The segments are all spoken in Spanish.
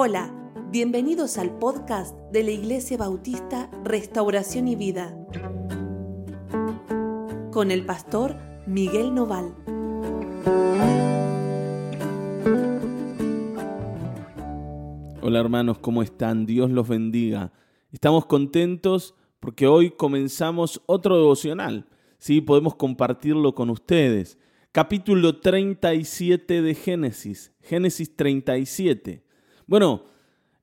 Hola, bienvenidos al podcast de la Iglesia Bautista Restauración y Vida con el pastor Miguel Noval. Hola hermanos, ¿cómo están? Dios los bendiga. Estamos contentos porque hoy comenzamos otro devocional. Sí, podemos compartirlo con ustedes. Capítulo 37 de Génesis. Génesis 37. Bueno,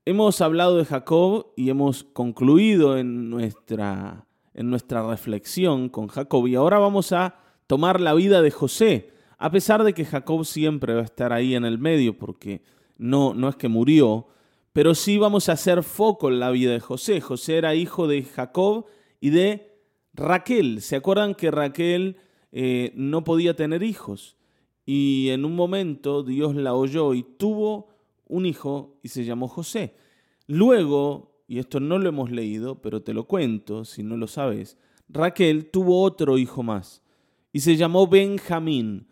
hemos hablado de Jacob y hemos concluido en nuestra, en nuestra reflexión con Jacob y ahora vamos a tomar la vida de José, a pesar de que Jacob siempre va a estar ahí en el medio porque no, no es que murió, pero sí vamos a hacer foco en la vida de José. José era hijo de Jacob y de Raquel. ¿Se acuerdan que Raquel eh, no podía tener hijos? Y en un momento Dios la oyó y tuvo un hijo y se llamó José. Luego, y esto no lo hemos leído, pero te lo cuento si no lo sabes, Raquel tuvo otro hijo más y se llamó Benjamín,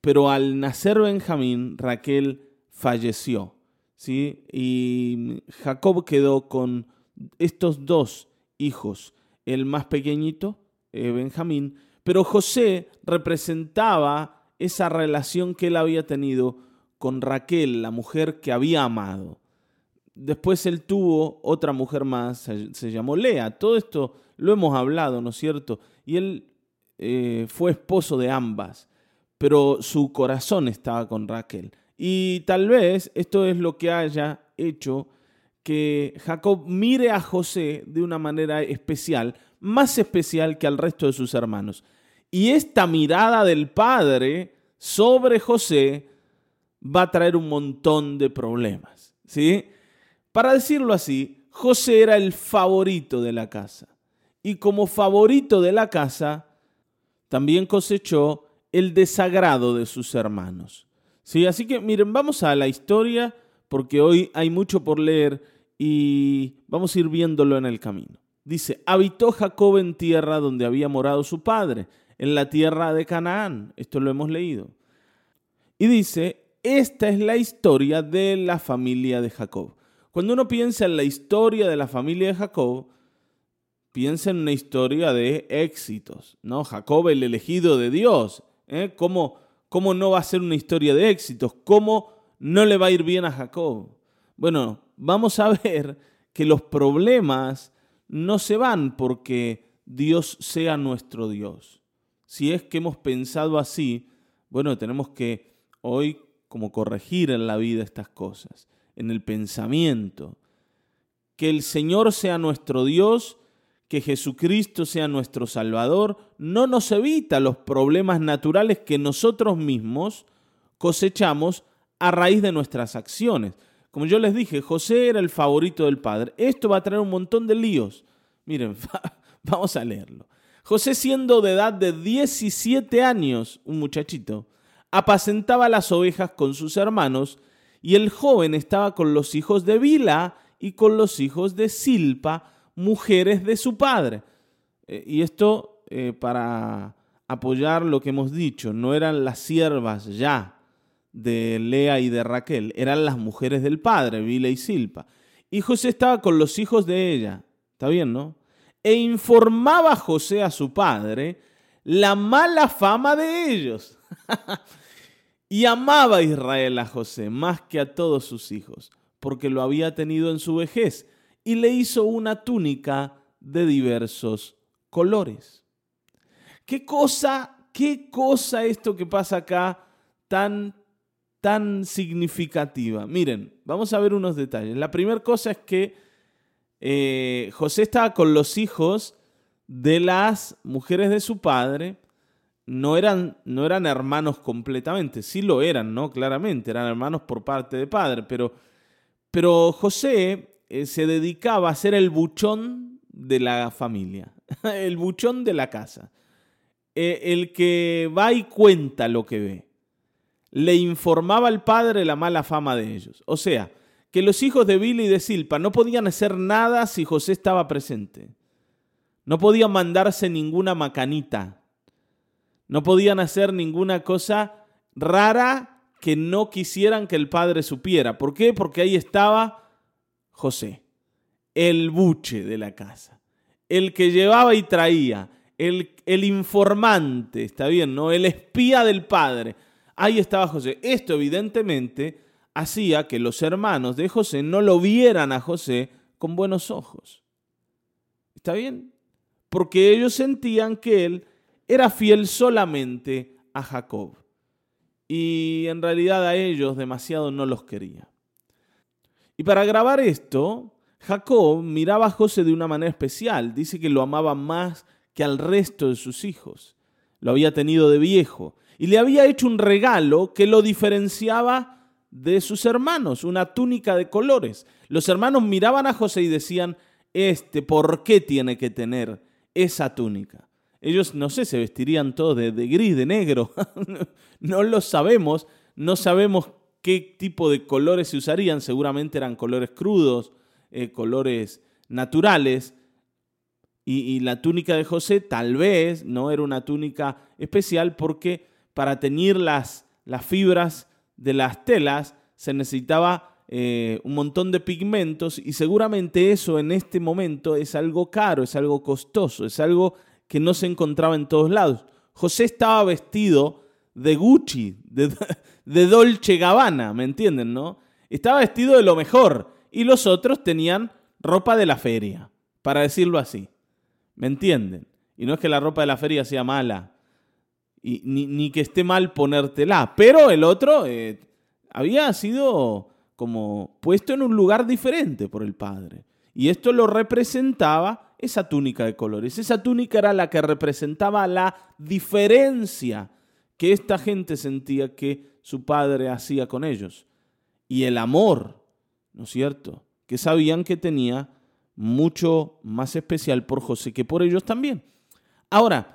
pero al nacer Benjamín, Raquel falleció. ¿sí? Y Jacob quedó con estos dos hijos, el más pequeñito, eh, Benjamín, pero José representaba esa relación que él había tenido con Raquel, la mujer que había amado. Después él tuvo otra mujer más, se, llamó Lea. Todo esto lo hemos hablado, ¿no es cierto? Y él eh, fue esposo de ambas, pero su corazón estaba con Raquel. Y tal vez esto es lo que haya hecho que Jacob mire a José de una manera especial, más especial que al resto de sus hermanos. Y esta mirada del padre sobre José va a traer un montón de problemas. ¿sí? Para decirlo así, José era el favorito de la casa. Y como favorito de la casa, también cosechó el desagrado de sus hermanos. ¿Sí? Así que miren, vamos a la historia porque hoy hay mucho por leer y vamos a ir viéndolo en el camino. Dice, habitó Jacob en tierra donde había morado su padre, en la tierra de Canaán. Esto lo hemos leído. Y dice, esta es la historia de la familia de Jacob. Cuando uno piensa en la historia de la familia de Jacob, piensa en una historia de éxitos, ¿no? Jacob, el elegido de Dios. ¿eh? ¿Cómo, ¿Cómo no va a ser una historia de éxitos? ¿Cómo no le va a ir bien a Jacob? Bueno, vamos a ver que los problemas no se van porque Dios sea nuestro Dios. Si es que hemos pensado así, bueno, tenemos que hoy como corregir en la vida estas cosas, en el pensamiento. Que el Señor sea nuestro Dios, que Jesucristo sea nuestro Salvador, no nos evita los problemas naturales que nosotros mismos cosechamos a raíz de nuestras acciones. Como yo les dije, José era el favorito del Padre. Esto va a traer un montón de líos. Miren, vamos a leerlo. José siendo de edad de 17 años, un muchachito, apacentaba las ovejas con sus hermanos, y el joven estaba con los hijos de Bila y con los hijos de Silpa, mujeres de su padre. Eh, y esto eh, para apoyar lo que hemos dicho, no eran las siervas ya de Lea y de Raquel, eran las mujeres del padre, Bila y Silpa. Y José estaba con los hijos de ella, ¿está bien, no? E informaba José a su padre la mala fama de ellos. Y amaba Israel a José más que a todos sus hijos, porque lo había tenido en su vejez, y le hizo una túnica de diversos colores. ¿Qué cosa, qué cosa esto que pasa acá tan, tan significativa? Miren, vamos a ver unos detalles. La primera cosa es que eh, José estaba con los hijos de las mujeres de su padre, no eran, no eran hermanos completamente, sí lo eran, ¿no? Claramente, eran hermanos por parte de padre, pero, pero José eh, se dedicaba a ser el buchón de la familia, el buchón de la casa, eh, el que va y cuenta lo que ve. Le informaba al padre la mala fama de ellos. O sea, que los hijos de Billy y de Silpa no podían hacer nada si José estaba presente. No podían mandarse ninguna macanita no podían hacer ninguna cosa rara que no quisieran que el padre supiera. ¿Por qué? Porque ahí estaba José, el buche de la casa, el que llevaba y traía, el, el informante, está bien, ¿no? El espía del padre. Ahí estaba José. Esto evidentemente hacía que los hermanos de José no lo vieran a José con buenos ojos. ¿Está bien? Porque ellos sentían que él era fiel solamente a Jacob. Y en realidad a ellos demasiado no los quería. Y para grabar esto, Jacob miraba a José de una manera especial. Dice que lo amaba más que al resto de sus hijos. Lo había tenido de viejo. Y le había hecho un regalo que lo diferenciaba de sus hermanos, una túnica de colores. Los hermanos miraban a José y decían, este, ¿por qué tiene que tener esa túnica? Ellos, no sé, se vestirían todos de, gris, de negro. no lo sabemos, no sabemos qué tipo de colores se usarían. Seguramente eran colores crudos, eh, colores naturales. Y, y, la túnica de José tal vez no era una túnica especial porque para teñir las, las fibras de las telas se necesitaba eh, un montón de pigmentos y seguramente eso en este momento es algo caro, es algo costoso, es algo que no se encontraba en todos lados. José estaba vestido de Gucci, de, Dolce Gabbana, ¿me entienden, no? Estaba vestido de lo mejor y los otros tenían ropa de la feria, para decirlo así. ¿Me entienden? Y no es que la ropa de la feria sea mala, y, ni, que esté mal ponértela. Pero el otro eh, había sido como puesto en un lugar diferente por el Padre. Y esto lo representaba esa túnica de colores. Esa túnica era la que representaba la diferencia que esta gente sentía que su Padre hacía con ellos. Y el amor, ¿no es cierto? Que sabían que tenía mucho más especial por José que por ellos también. Ahora,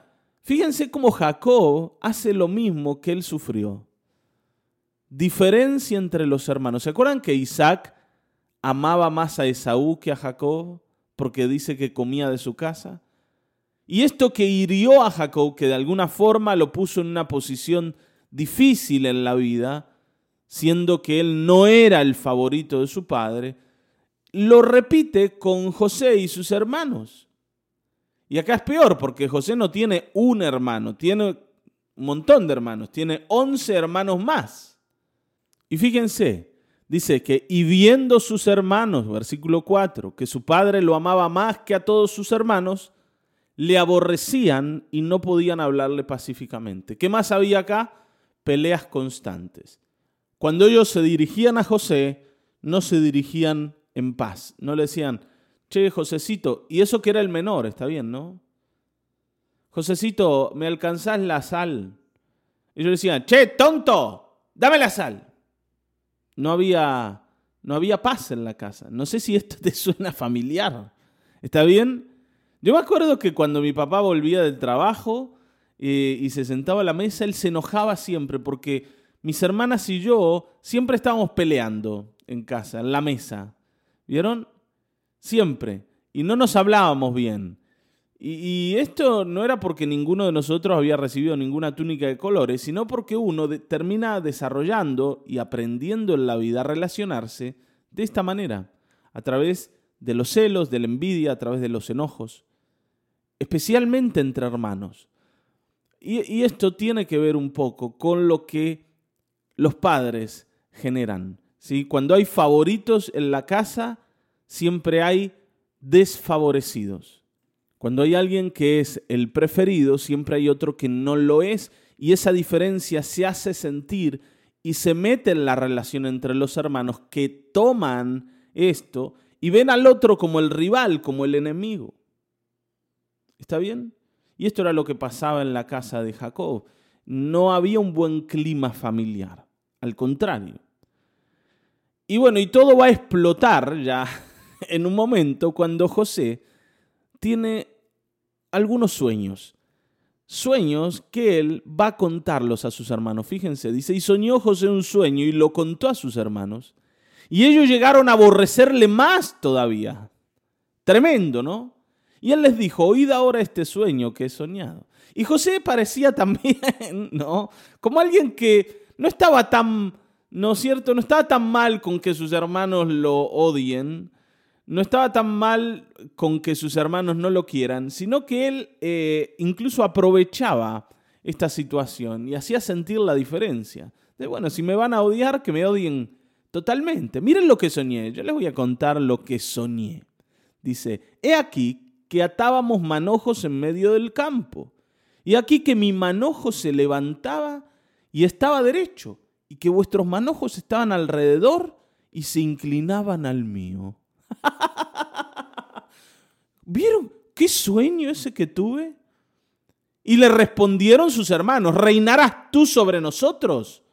Fíjense cómo Jacob hace lo mismo que él sufrió. Diferencia entre los hermanos. ¿Se acuerdan que Isaac amaba más a Esaú que a Jacob porque dice que comía de su casa? Y esto que hirió a Jacob, que de alguna forma lo puso en una posición difícil en la vida, siendo que él no era el favorito de su padre, lo repite con José y sus hermanos. Y acá es peor porque José no tiene un hermano, tiene un montón de hermanos, tiene once hermanos más. Y fíjense, dice que, y viendo sus hermanos, versículo 4, que su padre lo amaba más que a todos sus hermanos, le aborrecían y no podían hablarle pacíficamente. ¿Qué más había acá? Peleas constantes. Cuando ellos se dirigían a José, no se dirigían en paz. No le decían, Che, Josecito, y eso que era el menor, está bien, ¿no? Josecito, ¿me alcanzás la sal? Y yo decía, che, tonto, dame la sal. No había, no había paz en la casa. No sé si esto te suena familiar. ¿Está bien? Yo me acuerdo que cuando mi papá volvía del trabajo eh, y se sentaba a la mesa, él se enojaba siempre porque mis hermanas y yo siempre estábamos peleando en casa, en la mesa. ¿Vieron? siempre, y no nos hablábamos bien. Y, esto no era porque ninguno de nosotros había recibido ninguna túnica de colores, sino porque uno termina desarrollando y aprendiendo en la vida a relacionarse de esta manera, a través de los celos, de la envidia, a través de los enojos, especialmente entre hermanos. Y, y esto tiene que ver un poco con lo que los padres generan. ¿sí? Cuando hay favoritos en la casa, siempre hay desfavorecidos. Cuando hay alguien que es el preferido, siempre hay otro que no lo es y esa diferencia se hace sentir y se mete en la relación entre los hermanos que toman esto y ven al otro como el rival, como el enemigo. ¿Está bien? Y esto era lo que pasaba en la casa de Jacob. No había un buen clima familiar, al contrario. Y bueno, y todo va a explotar ya en un momento cuando José tiene algunos sueños. Sueños que él va a contarlos a sus hermanos. Fíjense, dice, y soñó José un sueño y lo contó a sus hermanos. Y ellos llegaron a aborrecerle más todavía. Tremendo, ¿no? Y él les dijo, oíd ahora este sueño que he soñado. Y José parecía también, ¿no? Como alguien que no estaba tan, ¿no es cierto? No estaba tan mal con que sus hermanos lo odien, no estaba tan mal con que sus hermanos no lo quieran, sino que él eh, incluso aprovechaba esta situación y hacía sentir la diferencia. De bueno, si me van a odiar, que me odien totalmente. Miren lo que soñé. Yo les voy a contar lo que soñé. Dice, he aquí que atábamos manojos en medio del campo. Y aquí que mi manojo se levantaba y estaba derecho, y que vuestros manojos estaban alrededor y se inclinaban al mío. ¿Vieron qué sueño ese que tuve? Y le respondieron sus hermanos, ¿reinarás tú sobre nosotros?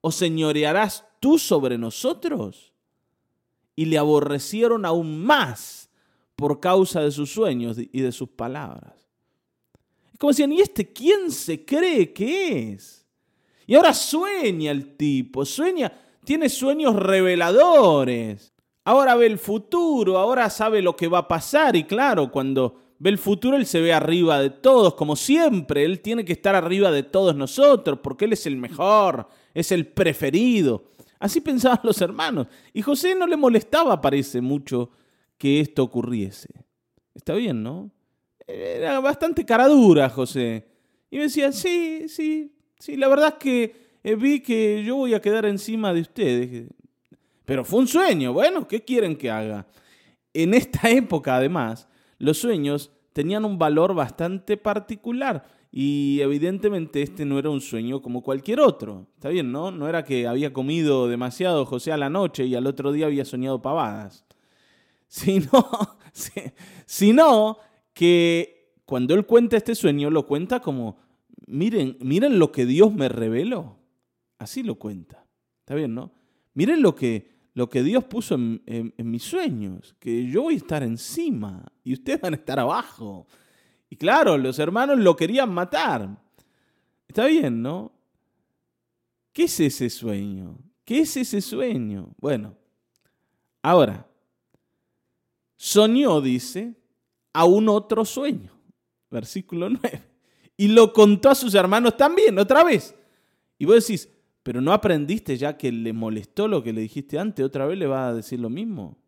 ¿O señorearás tú sobre nosotros? Y le aborrecieron aún más por causa de sus sueños y de sus palabras. Es como decían, ¿y este quién se cree que es? Y ahora sueña el tipo, sueña, tiene sueños reveladores. Ahora ve el futuro, ahora sabe lo que va a pasar y claro, cuando ve el futuro él se ve arriba de todos, como siempre, él tiene que estar arriba de todos nosotros porque él es el mejor, es el preferido. Así pensaban los hermanos. Y José no le molestaba, parece, mucho que esto ocurriese. Está bien, ¿no? Era bastante cara dura, José. Y me decía, sí, sí, sí, la verdad es que eh, vi que yo voy a quedar encima de ustedes. Pero fue un sueño. Bueno, ¿qué quieren que haga? En esta época, además, los sueños tenían un valor bastante particular. Y evidentemente este no era un sueño como cualquier otro. Está bien, ¿no? No era que había comido demasiado José a la noche y al otro día había soñado pavadas. Sino, sino que cuando él cuenta este sueño, lo cuenta como, miren, miren lo que Dios me reveló. Así lo cuenta. Está bien, ¿no? Miren lo que lo que Dios puso en, mis sueños, que yo voy a estar encima y ustedes van a estar abajo. Y claro, los hermanos lo querían matar. Está bien, ¿no? ¿Qué es ese sueño? ¿Qué es ese sueño? Bueno, ahora, soñó, dice, a un otro sueño. Versículo 9. Y lo contó a sus hermanos también, otra vez. Y vos decís, pero no aprendiste ya que le molestó lo que le dijiste antes, otra vez le va a decir lo mismo.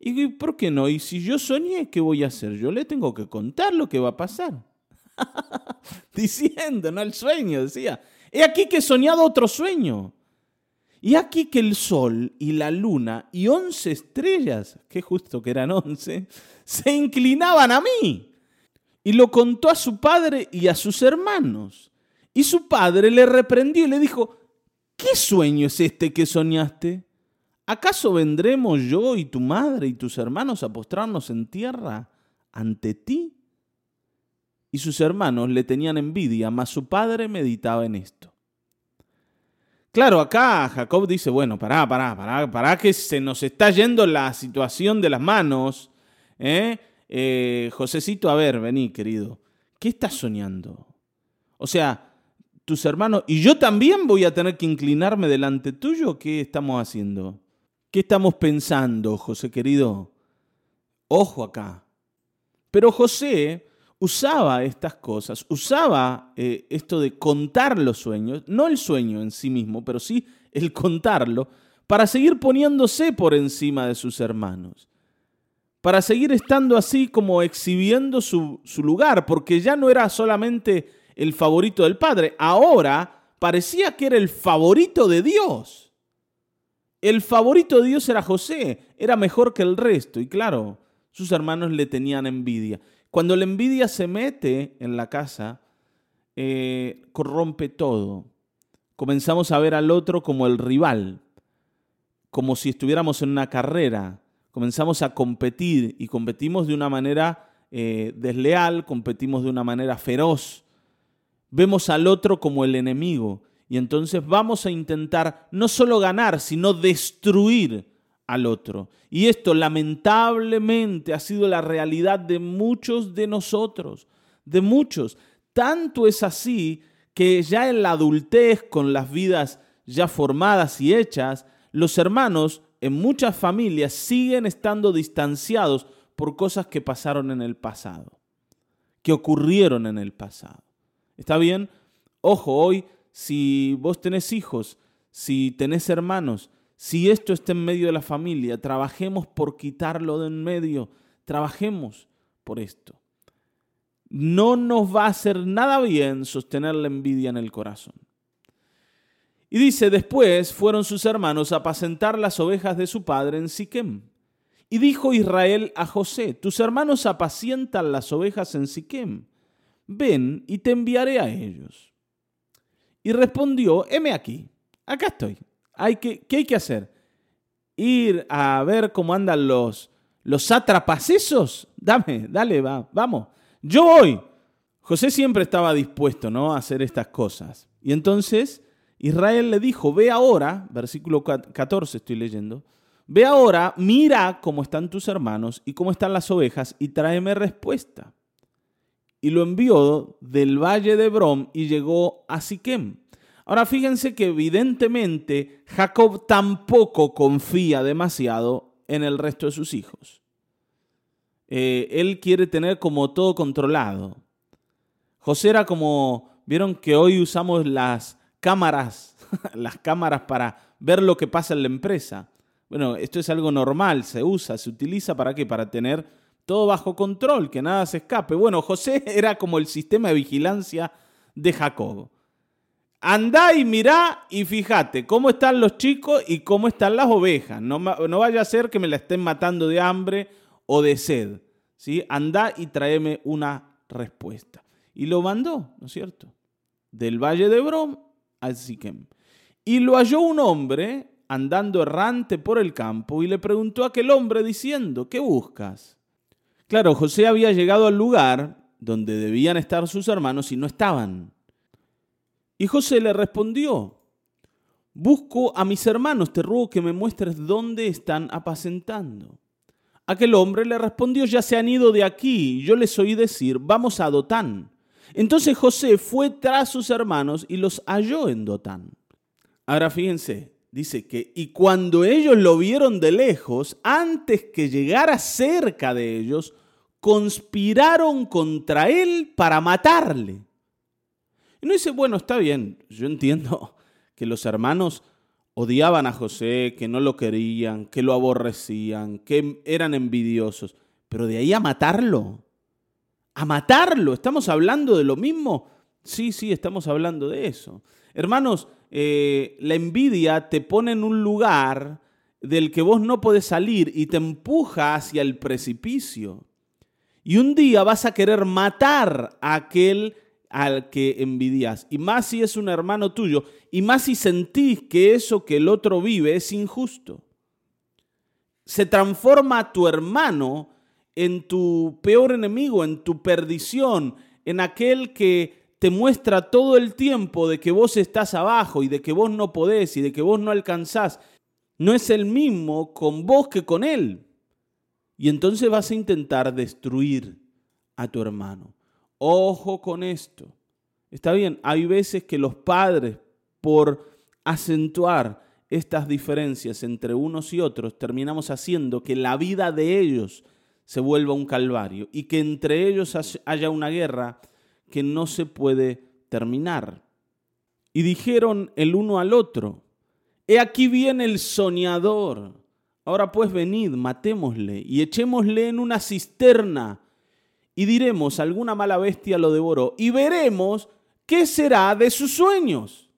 ¿Y por qué no? Y si yo soñé, ¿qué voy a hacer? Yo le tengo que contar lo que va a pasar. Diciendo, no el sueño, decía. He aquí que he soñado otro sueño. Y aquí que el sol y la luna y once estrellas, qué justo que eran once, se inclinaban a mí. Y lo contó a su padre y a sus hermanos. Y su padre le reprendió y le dijo, ¿qué sueño es este que soñaste? ¿Acaso vendremos yo y tu madre y tus hermanos a postrarnos en tierra ante ti? Y sus hermanos le tenían envidia, mas su padre meditaba en esto. Claro, acá Jacob dice, bueno, pará, pará, pará, pará que se nos está yendo la situación de las manos. ¿eh? Eh, Josecito, a ver, vení, querido. ¿Qué estás soñando? O sea, tus hermanos, y yo también voy a tener que inclinarme delante tuyo, ¿qué estamos haciendo? ¿Qué estamos pensando, José querido? Ojo acá. Pero José usaba estas cosas, usaba eh, esto de contar los sueños, no el sueño en sí mismo, pero sí el contarlo, para seguir poniéndose por encima de sus hermanos, para seguir estando así como exhibiendo su, su lugar, porque ya no era solamente el favorito del Padre. Ahora parecía que era el favorito de Dios. El favorito de Dios era José, era mejor que el resto. Y claro, sus hermanos le tenían envidia. Cuando la envidia se mete en la casa, eh, corrompe todo. Comenzamos a ver al otro como el rival, como si estuviéramos en una carrera. Comenzamos a competir y competimos de una manera eh, desleal, competimos de una manera feroz, Vemos al otro como el enemigo y entonces vamos a intentar no solo ganar, sino destruir al otro. Y esto lamentablemente ha sido la realidad de muchos de nosotros, de muchos. Tanto es así que ya en la adultez, con las vidas ya formadas y hechas, los hermanos en muchas familias siguen estando distanciados por cosas que pasaron en el pasado, que ocurrieron en el pasado. ¿Está bien? Ojo, hoy, si vos tenés hijos, si tenés hermanos, si esto está en medio de la familia, trabajemos por quitarlo de en medio, trabajemos por esto. No nos va a hacer nada bien sostener la envidia en el corazón. Y dice, después fueron sus hermanos a apacentar las ovejas de su padre en Siquem. Y dijo Israel a José, tus hermanos apacientan las ovejas en Siquem. Ven y te enviaré a ellos. Y respondió, heme aquí, acá estoy. Hay que, ¿Qué hay que hacer? Ir a ver cómo andan los, los sátrapas esos. Dame, dale, va, vamos. Yo voy. José siempre estaba dispuesto ¿no? a hacer estas cosas. Y entonces Israel le dijo, ve ahora, versículo 14 estoy leyendo, ve ahora, mira cómo están tus hermanos y cómo están las ovejas y tráeme respuesta. Y lo envió del valle de Brom y llegó a Siquem. Ahora fíjense que evidentemente Jacob tampoco confía demasiado en el resto de sus hijos. Eh, él quiere tener como todo controlado. José era como, vieron que hoy usamos las cámaras, las cámaras para ver lo que pasa en la empresa. Bueno, esto es algo normal, se usa, se utiliza para qué? Para tener todo bajo control, que nada se escape. Bueno, José era como el sistema de vigilancia de Jacob. Andá y mirá y fíjate cómo están los chicos y cómo están las ovejas. No, no vaya a ser que me la estén matando de hambre o de sed. ¿sí? Andá y tráeme una respuesta. Y lo mandó, ¿no es cierto? Del valle de Brom al Siquem. Y lo halló un hombre andando errante por el campo y le preguntó a aquel hombre diciendo, ¿qué buscas? Claro, José había llegado al lugar donde debían estar sus hermanos y no estaban. Y José le respondió, busco a mis hermanos, te ruego que me muestres dónde están apacentando. Aquel hombre le respondió, ya se han ido de aquí. Yo les oí decir, vamos a Dotán. Entonces José fue tras sus hermanos y los halló en Dotán. Ahora fíjense, dice que, y cuando ellos lo vieron de lejos, antes que llegara cerca de ellos, conspiraron contra él para matarle. Y no dice, bueno, está bien, yo entiendo que los hermanos odiaban a José, que no lo querían, que lo aborrecían, que eran envidiosos, pero de ahí a matarlo, a matarlo, ¿estamos hablando de lo mismo? Sí, sí, estamos hablando de eso. Hermanos, eh, la envidia te pone en un lugar del que vos no podés salir y te empuja hacia el precipicio. Y un día vas a querer matar a aquel al que envidias. Y más si es un hermano tuyo. Y más si sentís que eso que el otro vive es injusto. Se transforma tu hermano en tu peor enemigo, en tu perdición, en aquel que te muestra todo el tiempo de que vos estás abajo y de que vos no podés y de que vos no alcanzás. No es el mismo con vos que con él. Y entonces vas a intentar destruir a tu hermano. Ojo con esto. Está bien, hay veces que los padres, por acentuar estas diferencias entre unos y otros, terminamos haciendo que la vida de ellos se vuelva un calvario y que entre ellos haya una guerra que no se puede terminar. Y dijeron el uno al otro, He aquí viene el soñador. Ahora pues venid, matémosle y echémosle en una cisterna y diremos, alguna mala bestia lo devoró, y veremos qué será de sus sueños.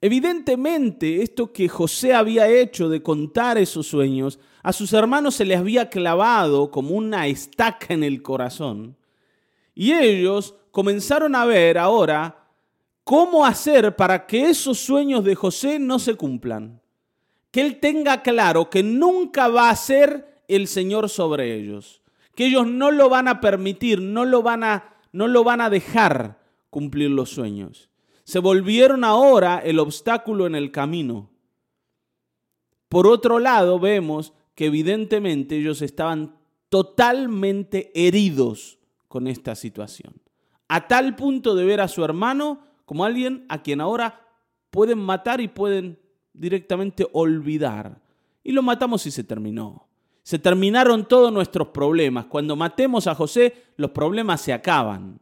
Evidentemente, esto que José había hecho de contar esos sueños, a sus hermanos se les había clavado como una estaca en el corazón. Y ellos comenzaron a ver ahora cómo hacer para que esos sueños de José no se cumplan. Que él tenga claro que nunca va a ser el Señor sobre ellos que ellos no lo van a permitir, no lo van a, no lo van a dejar cumplir los sueños. Se volvieron ahora el obstáculo en el camino. Por otro lado, vemos que evidentemente ellos estaban totalmente heridos con esta situación. A tal punto de ver a su hermano como alguien a quien ahora pueden matar y pueden directamente olvidar. Y lo matamos y se terminó. Se terminaron todos nuestros problemas. Cuando matemos a José, los problemas se acaban.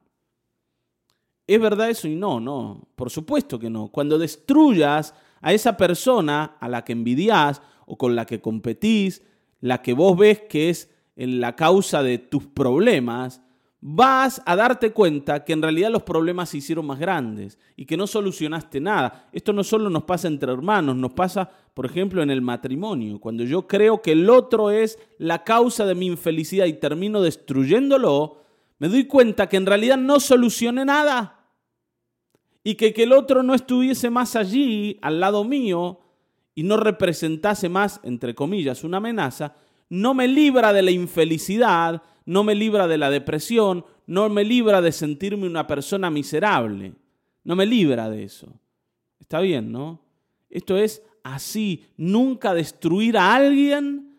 ¿Es verdad eso? Y no, no, por supuesto que no. Cuando destruyas a esa persona a la que envidias o con la que competís, la que vos ves que es la causa de tus problemas, vas a darte cuenta que en realidad los problemas se hicieron más grandes y que no solucionaste nada. Esto no solo nos pasa entre hermanos, nos pasa, por ejemplo, en el matrimonio. Cuando yo creo que el otro es la causa de mi infelicidad y termino destruyéndolo, me doy cuenta que en realidad no solucioné nada. Y que, que el otro no estuviese más allí, al lado mío, y no representase más, entre comillas, una amenaza, no me libra de la infelicidad, no me libra de la depresión, no me libra de sentirme una persona miserable, no me libra de eso. Está bien, ¿no? Esto es así, nunca destruir a alguien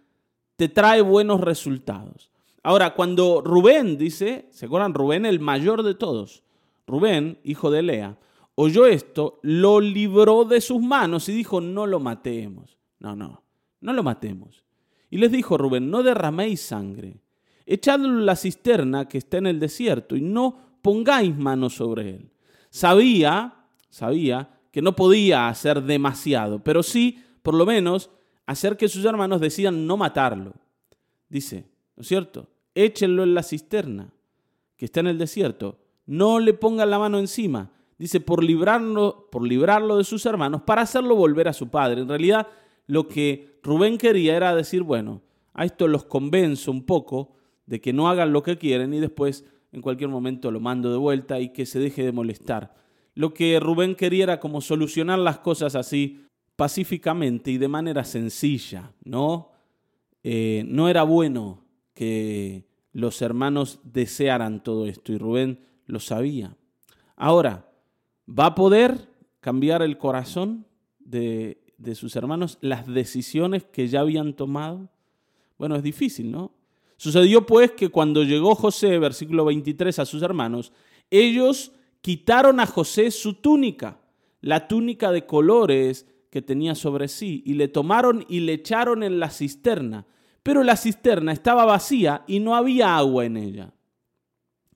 te trae buenos resultados. Ahora, cuando Rubén dice, ¿se acuerdan? Rubén, el mayor de todos, Rubén, hijo de Lea, oyó esto, lo libró de sus manos y dijo, no lo matemos. No, no, no lo matemos. Y les dijo Rubén, no derraméis sangre, echadlo en la cisterna que está en el desierto y no pongáis manos sobre él. Sabía, sabía que no podía hacer demasiado, pero sí, por lo menos, hacer que sus hermanos decían no matarlo. Dice, ¿no es cierto? Échenlo en la cisterna que está en el desierto. No le pongan la mano encima. Dice, por librarlo, por librarlo de sus hermanos, para hacerlo volver a su padre. En realidad, lo que Rubén quería era decir, bueno, a esto los convenzo un poco de que no hagan lo que quieren y después en cualquier momento lo mando de vuelta y que se deje de molestar. Lo que Rubén quería era como solucionar las cosas así pacíficamente y de manera sencilla, ¿no? Eh, no era bueno que los hermanos desearan todo esto y Rubén lo sabía. Ahora, ¿va a poder cambiar el corazón de de sus hermanos las decisiones que ya habían tomado? Bueno, es difícil, ¿no? Sucedió pues que cuando llegó José, versículo 23, a sus hermanos, ellos quitaron a José su túnica, la túnica de colores que tenía sobre sí, y le tomaron y le echaron en la cisterna. Pero la cisterna estaba vacía y no había agua en ella.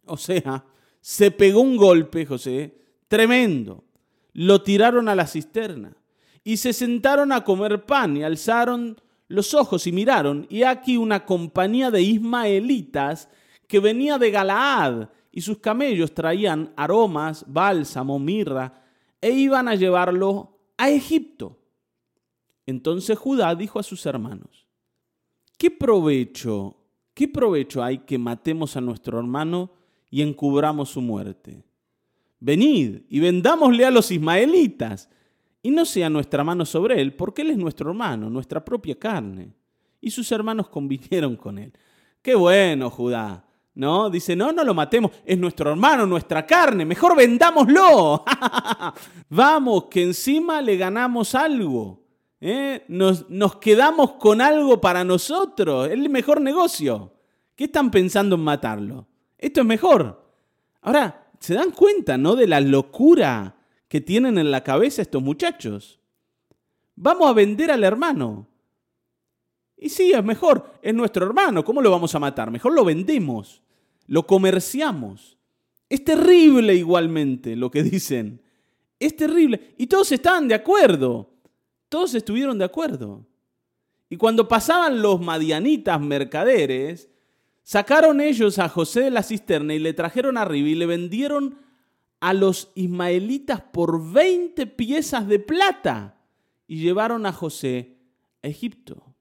O sea, se pegó un golpe, José, tremendo. Lo tiraron a la cisterna y se sentaron a comer pan y alzaron los ojos y miraron, y aquí una compañía de ismaelitas que venía de Galaad, y sus camellos traían aromas, bálsamo, mirra, e iban a llevarlo a Egipto. Entonces Judá dijo a sus hermanos, ¿qué provecho, qué provecho hay que matemos a nuestro hermano y encubramos su muerte? Venid y vendámosle a los ismaelitas y no sea nuestra mano sobre él, porque él es nuestro hermano, nuestra propia carne. Y sus hermanos convinieron con él. Qué bueno, Judá. ¿No? Dice, no, no lo matemos, es nuestro hermano, nuestra carne, mejor vendámoslo. Vamos, que encima le ganamos algo. ¿eh? Nos, nos quedamos con algo para nosotros, es el mejor negocio. ¿Qué están pensando en matarlo? Esto es mejor. Ahora, ¿se dan cuenta, no? De la locura que tienen en la cabeza estos muchachos. Vamos a vender al hermano. Y sí, es mejor, es nuestro hermano, ¿cómo lo vamos a matar? Mejor lo vendemos, lo comerciamos. Es terrible igualmente lo que dicen. Es terrible. Y todos estaban de acuerdo. Todos estuvieron de acuerdo. Y cuando pasaban los madianitas mercaderes, sacaron ellos a José de la cisterna y le trajeron arriba y le vendieron a los ismaelitas por 20 piezas de plata y llevaron a José a Egipto.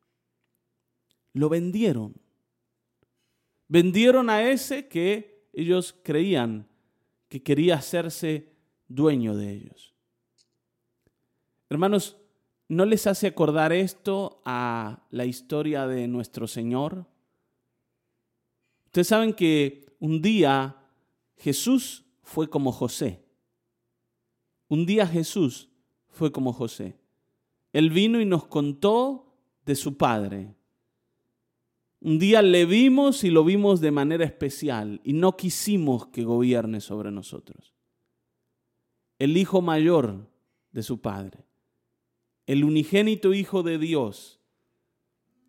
Lo vendieron. Vendieron a ese que ellos creían que quería hacerse dueño de ellos. Hermanos, ¿no les hace acordar esto a la historia de nuestro Señor? Ustedes saben que un día Jesús fue como José. Un día Jesús fue como José. Él vino y nos contó de su padre. Un día le vimos y lo vimos de manera especial y no quisimos que gobierne sobre nosotros. El hijo mayor de su padre, el unigénito hijo de Dios,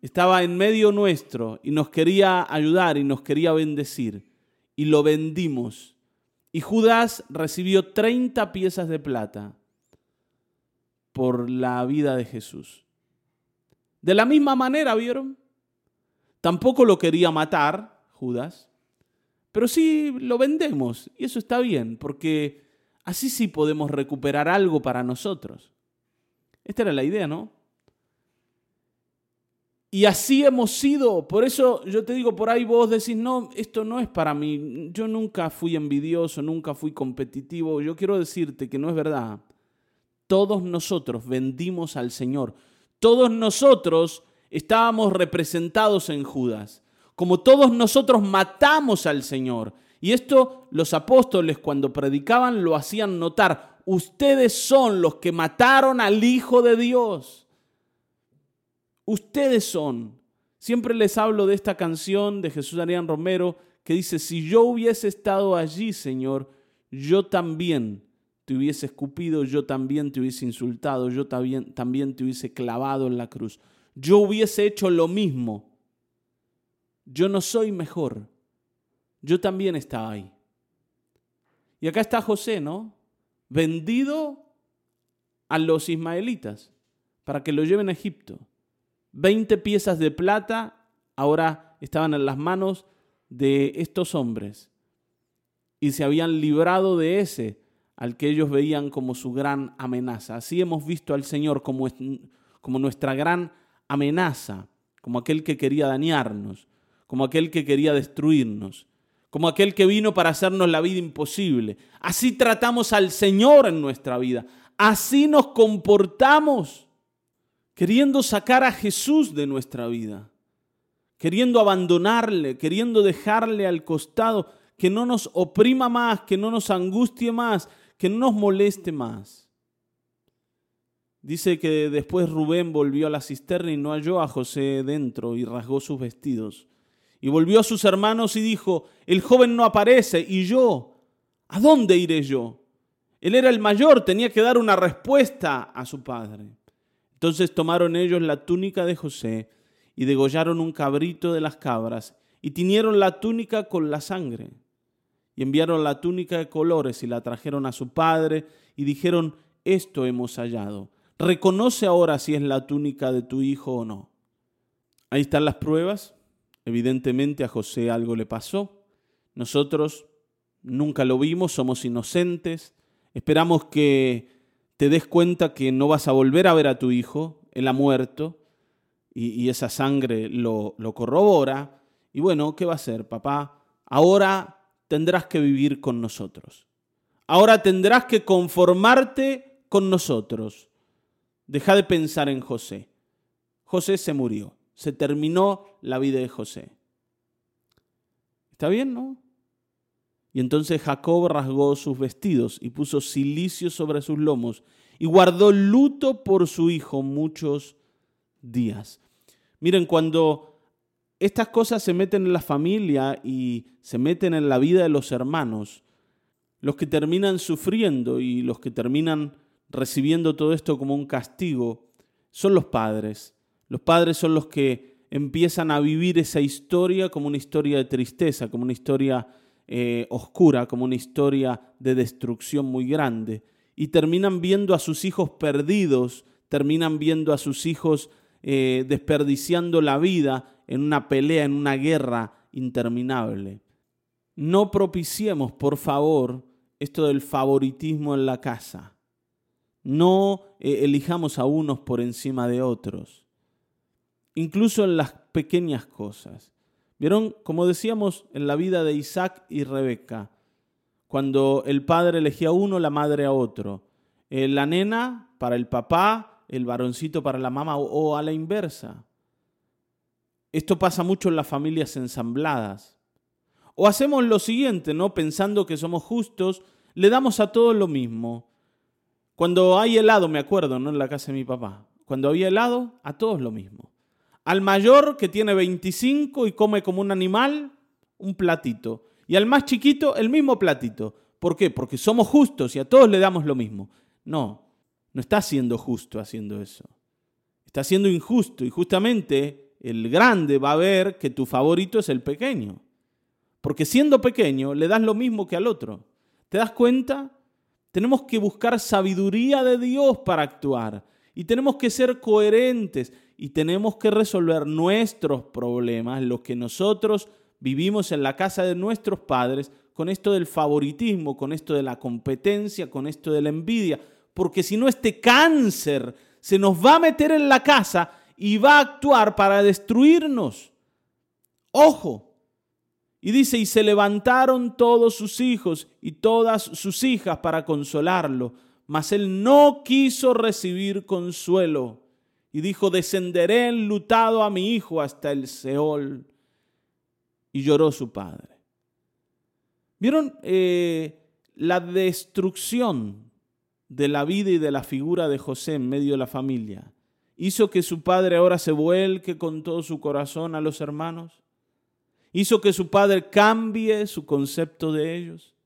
estaba en medio nuestro y nos quería ayudar y nos quería bendecir y lo vendimos y Judas recibió 30 piezas de plata por la vida de Jesús. De la misma manera, ¿vieron? Tampoco lo quería matar, Judas, pero sí lo vendemos y eso está bien, porque así sí podemos recuperar algo para nosotros. Esta era la idea, ¿no? Y así hemos sido. Por eso yo te digo, por ahí vos decís, no, esto no es para mí. Yo nunca fui envidioso, nunca fui competitivo. Yo quiero decirte que no es verdad. Todos nosotros vendimos al Señor. Todos nosotros estábamos representados en Judas. Como todos nosotros matamos al Señor. Y esto los apóstoles cuando predicaban lo hacían notar. Ustedes son los que mataron al Hijo de Dios. Ustedes son. Siempre les hablo de esta canción de Jesús Arián Romero que dice, si yo hubiese estado allí, Señor, yo también te hubiese escupido, yo también te hubiese insultado, yo también, también te hubiese clavado en la cruz. Yo hubiese hecho lo mismo. Yo no soy mejor. Yo también estaba ahí. Y acá está José, ¿no? Vendido a los ismaelitas para que lo lleven a Egipto. 20 piezas de plata ahora estaban en las manos de estos hombres y se habían librado de ese al que ellos veían como su gran amenaza. Así hemos visto al Señor como, como nuestra gran amenaza, como aquel que quería dañarnos, como aquel que quería destruirnos, como aquel que vino para hacernos la vida imposible. Así tratamos al Señor en nuestra vida, así nos comportamos queriendo sacar a Jesús de nuestra vida, queriendo abandonarle, queriendo dejarle al costado, que no nos oprima más, que no nos angustie más, que no nos moleste más. Dice que después Rubén volvió a la cisterna y no halló a José dentro y rasgó sus vestidos. Y volvió a sus hermanos y dijo, el joven no aparece y yo, ¿a dónde iré yo? Él era el mayor, tenía que dar una respuesta a su padre. Entonces tomaron ellos la túnica de José y degollaron un cabrito de las cabras y tiñeron la túnica con la sangre. Y enviaron la túnica de colores y la trajeron a su padre y dijeron, esto hemos hallado. Reconoce ahora si es la túnica de tu hijo o no. Ahí están las pruebas. Evidentemente a José algo le pasó. Nosotros nunca lo vimos, somos inocentes. Esperamos que te des cuenta que no vas a volver a ver a tu hijo, él ha muerto, y, esa sangre lo, lo corrobora. Y bueno, ¿qué va a hacer, papá? Ahora tendrás que vivir con nosotros. Ahora tendrás que conformarte con nosotros. Deja de pensar en José. José se murió. Se terminó la vida de José. ¿Está bien, no? Y entonces Jacob rasgó sus vestidos y puso silicio sobre sus lomos y guardó luto por su hijo muchos días. Miren, cuando estas cosas se meten en la familia y se meten en la vida de los hermanos, los que terminan sufriendo y los que terminan recibiendo todo esto como un castigo son los padres. Los padres son los que empiezan a vivir esa historia como una historia de tristeza, como una historia eh, oscura, como una historia de destrucción muy grande. Y terminan viendo a sus hijos perdidos, terminan viendo a sus hijos eh, desperdiciando la vida en una pelea, en una guerra interminable. No propiciemos, por favor, esto del favoritismo en la casa. No eh, elijamos a unos por encima de otros, incluso en las pequeñas cosas. Vieron, como decíamos, en la vida de Isaac y Rebeca, cuando el padre elegía a uno, la madre a otro. Eh, la nena para el papá, el varoncito para la mamá o, a la inversa. Esto pasa mucho en las familias ensambladas. O hacemos lo siguiente, ¿no? Pensando que somos justos, le damos a todos lo mismo. Cuando hay helado, me acuerdo, ¿no? En la casa de mi papá. Cuando había helado, a todos lo mismo. Al mayor que tiene 25 y come como un animal, un platito. Y al más chiquito, el mismo platito. ¿Por qué? Porque somos justos y a todos le damos lo mismo. No, no está siendo justo haciendo eso. Está siendo injusto y justamente el grande va a ver que tu favorito es el pequeño. Porque siendo pequeño le das lo mismo que al otro. ¿Te das cuenta? Tenemos que buscar sabiduría de Dios para actuar. Y tenemos que ser coherentes y tenemos que resolver nuestros problemas, lo que nosotros vivimos en la casa de nuestros padres, con esto del favoritismo, con esto de la competencia, con esto de la envidia, porque si no este cáncer se nos va a meter en la casa y va a actuar para destruirnos. Ojo. Y dice, y se levantaron todos sus hijos y todas sus hijas para consolarlo, mas él no quiso recibir consuelo. Y dijo, descenderé enlutado a mi hijo hasta el Seol. Y lloró su padre. ¿Vieron eh, la destrucción de la vida y de la figura de José en medio de la familia? ¿Hizo que su padre ahora se vuelque con todo su corazón a los hermanos? ¿Hizo que su padre cambie su concepto de ellos?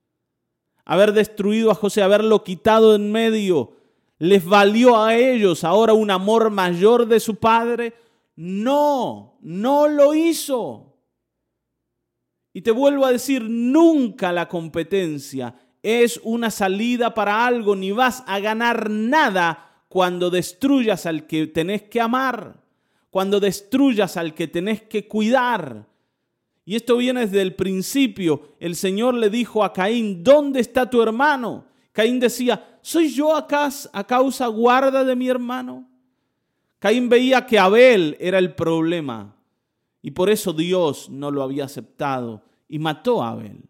Haber destruido a José, haberlo quitado en medio, ¿les valió a ellos ahora un amor mayor de su padre? No, no lo hizo. Y te vuelvo a decir, nunca la competencia es una salida para algo, ni vas a ganar nada cuando destruyas al que tenés que amar, cuando destruyas al que tenés que cuidar. Y esto viene desde el principio. El Señor le dijo a Caín, ¿dónde está tu hermano? Caín decía, ¿soy yo acá a causa guarda de mi hermano? Caín veía que Abel era el problema y por eso Dios no lo había aceptado y mató a Abel.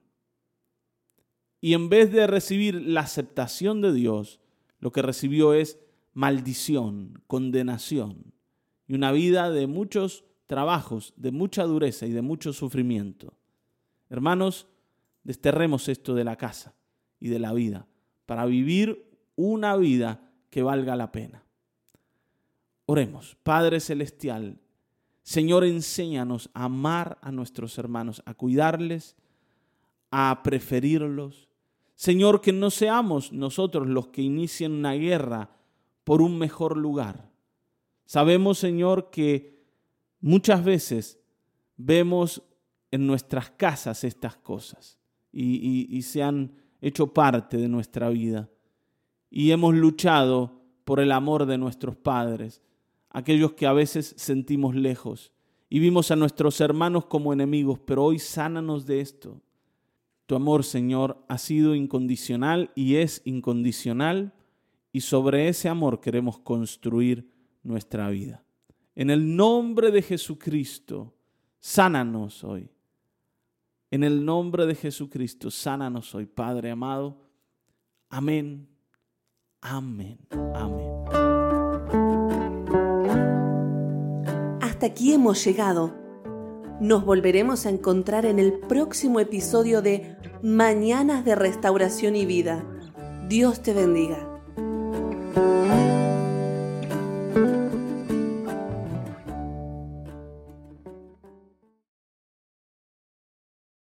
Y en vez de recibir la aceptación de Dios, lo que recibió es maldición, condenación y una vida de muchos trabajos, de mucha dureza y de mucho sufrimiento. Hermanos, desterremos esto de la casa y de la vida para vivir una vida que valga la pena. Oremos, Padre Celestial, Señor, enséñanos a amar a nuestros hermanos, a cuidarles, a preferirlos. Señor, que no seamos nosotros los que inicien una guerra por un mejor lugar. Sabemos, Señor, que muchas veces vemos en nuestras casas estas cosas y, y se han hecho parte de nuestra vida. Y hemos luchado por el amor de nuestros padres aquellos que a veces sentimos lejos y vimos a nuestros hermanos como enemigos, pero hoy sánanos de esto. Tu amor, Señor, ha sido incondicional y es incondicional y sobre ese amor queremos construir nuestra vida. En el nombre de Jesucristo, sánanos hoy. En el nombre de Jesucristo, sánanos hoy, Padre amado. Amén. Amén. Amén. hasta aquí hemos llegado. Nos volveremos a encontrar en el próximo episodio de Mañanas de Restauración y Vida. Dios te bendiga.